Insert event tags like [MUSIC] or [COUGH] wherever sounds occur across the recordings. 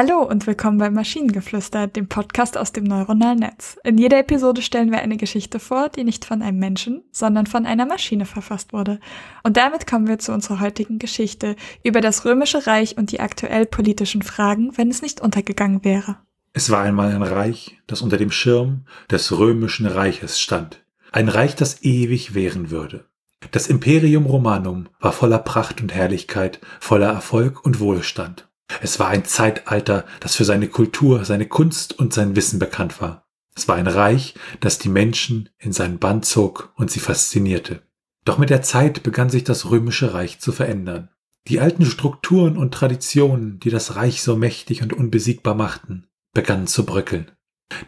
Hallo und willkommen bei Maschinengeflüster, dem Podcast aus dem neuronalen Netz. In jeder Episode stellen wir eine Geschichte vor, die nicht von einem Menschen, sondern von einer Maschine verfasst wurde. Und damit kommen wir zu unserer heutigen Geschichte über das Römische Reich und die aktuell politischen Fragen, wenn es nicht untergegangen wäre. Es war einmal ein Reich, das unter dem Schirm des Römischen Reiches stand. Ein Reich, das ewig währen würde. Das Imperium Romanum war voller Pracht und Herrlichkeit, voller Erfolg und Wohlstand. Es war ein Zeitalter, das für seine Kultur, seine Kunst und sein Wissen bekannt war. Es war ein Reich, das die Menschen in seinen Bann zog und sie faszinierte. Doch mit der Zeit begann sich das römische Reich zu verändern. Die alten Strukturen und Traditionen, die das Reich so mächtig und unbesiegbar machten, begannen zu bröckeln.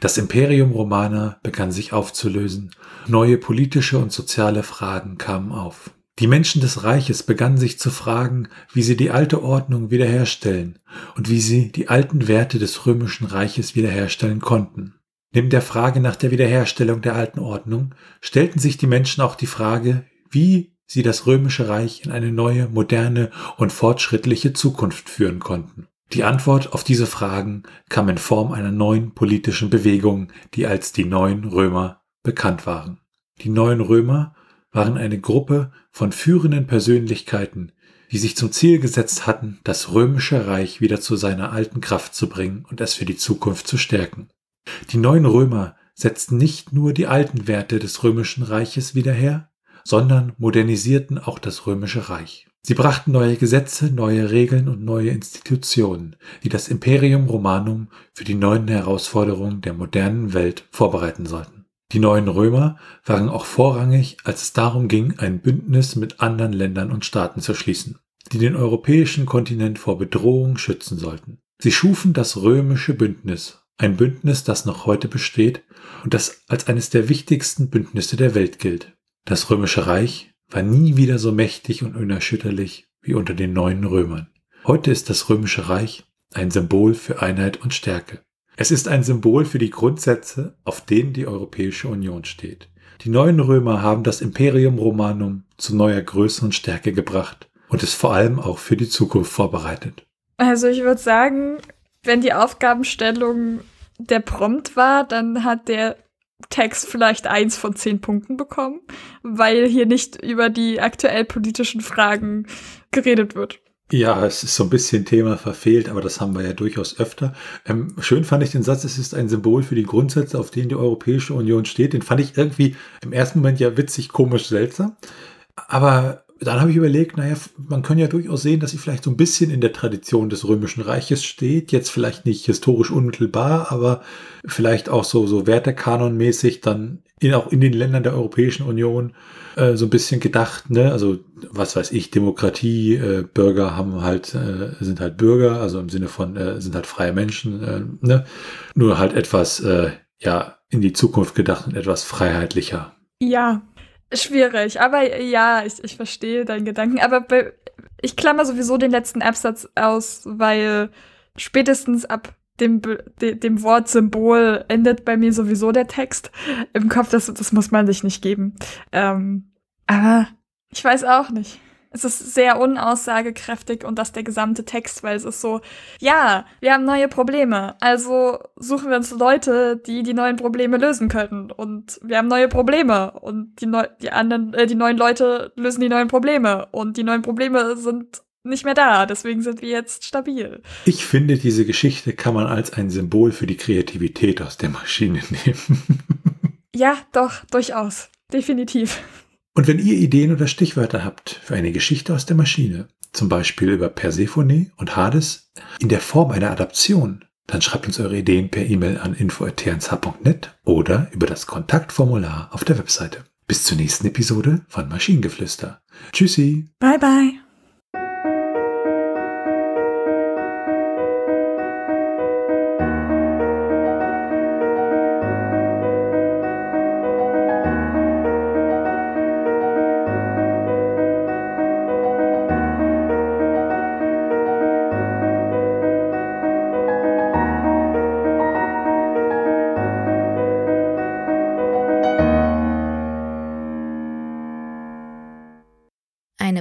Das Imperium Romana begann sich aufzulösen, neue politische und soziale Fragen kamen auf. Die Menschen des Reiches begannen sich zu fragen, wie sie die alte Ordnung wiederherstellen und wie sie die alten Werte des römischen Reiches wiederherstellen konnten. Neben der Frage nach der Wiederherstellung der alten Ordnung stellten sich die Menschen auch die Frage, wie sie das römische Reich in eine neue, moderne und fortschrittliche Zukunft führen konnten. Die Antwort auf diese Fragen kam in Form einer neuen politischen Bewegung, die als die neuen Römer bekannt waren. Die neuen Römer waren eine Gruppe von führenden Persönlichkeiten, die sich zum Ziel gesetzt hatten, das römische Reich wieder zu seiner alten Kraft zu bringen und es für die Zukunft zu stärken. Die neuen Römer setzten nicht nur die alten Werte des römischen Reiches wieder her, sondern modernisierten auch das römische Reich. Sie brachten neue Gesetze, neue Regeln und neue Institutionen, die das Imperium Romanum für die neuen Herausforderungen der modernen Welt vorbereiten sollten. Die neuen Römer waren auch vorrangig, als es darum ging, ein Bündnis mit anderen Ländern und Staaten zu schließen, die den europäischen Kontinent vor Bedrohung schützen sollten. Sie schufen das römische Bündnis, ein Bündnis, das noch heute besteht und das als eines der wichtigsten Bündnisse der Welt gilt. Das römische Reich war nie wieder so mächtig und unerschütterlich wie unter den neuen Römern. Heute ist das römische Reich ein Symbol für Einheit und Stärke. Es ist ein Symbol für die Grundsätze, auf denen die Europäische Union steht. Die neuen Römer haben das Imperium Romanum zu neuer Größe und Stärke gebracht und es vor allem auch für die Zukunft vorbereitet. Also ich würde sagen, wenn die Aufgabenstellung der Prompt war, dann hat der Text vielleicht eins von zehn Punkten bekommen, weil hier nicht über die aktuell politischen Fragen geredet wird. Ja, es ist so ein bisschen Thema verfehlt, aber das haben wir ja durchaus öfter. Ähm, schön fand ich den Satz, es ist ein Symbol für die Grundsätze, auf denen die Europäische Union steht. Den fand ich irgendwie im ersten Moment ja witzig, komisch, seltsam. Aber dann habe ich überlegt, naja, man kann ja durchaus sehen, dass sie vielleicht so ein bisschen in der Tradition des Römischen Reiches steht. Jetzt vielleicht nicht historisch unmittelbar, aber vielleicht auch so, so Wertekanonmäßig dann in, auch in den Ländern der Europäischen Union äh, so ein bisschen gedacht, ne? Also, was weiß ich, Demokratie, äh, Bürger haben halt, äh, sind halt Bürger, also im Sinne von, äh, sind halt freie Menschen, äh, ne? Nur halt etwas, äh, ja, in die Zukunft gedacht und etwas freiheitlicher. Ja, Schwierig, aber ja, ich, ich verstehe deinen Gedanken. Aber ich klammer sowieso den letzten Absatz aus, weil spätestens ab dem, de, dem Wort Symbol endet bei mir sowieso der Text im Kopf. Das, das muss man sich nicht geben. Ähm, aber ich weiß auch nicht. Es ist sehr unaussagekräftig und das der gesamte Text, weil es ist so, ja, wir haben neue Probleme, also suchen wir uns Leute, die die neuen Probleme lösen können und wir haben neue Probleme und die, neu die anderen, äh, die neuen Leute lösen die neuen Probleme und die neuen Probleme sind nicht mehr da, deswegen sind wir jetzt stabil. Ich finde, diese Geschichte kann man als ein Symbol für die Kreativität aus der Maschine [LAUGHS] nehmen. ja, doch, durchaus, definitiv. Und wenn ihr Ideen oder Stichwörter habt für eine Geschichte aus der Maschine, zum Beispiel über Persephone und Hades, in der Form einer Adaption, dann schreibt uns eure Ideen per E-Mail an info.tnsh.net oder über das Kontaktformular auf der Webseite. Bis zur nächsten Episode von Maschinengeflüster. Tschüssi. Bye bye.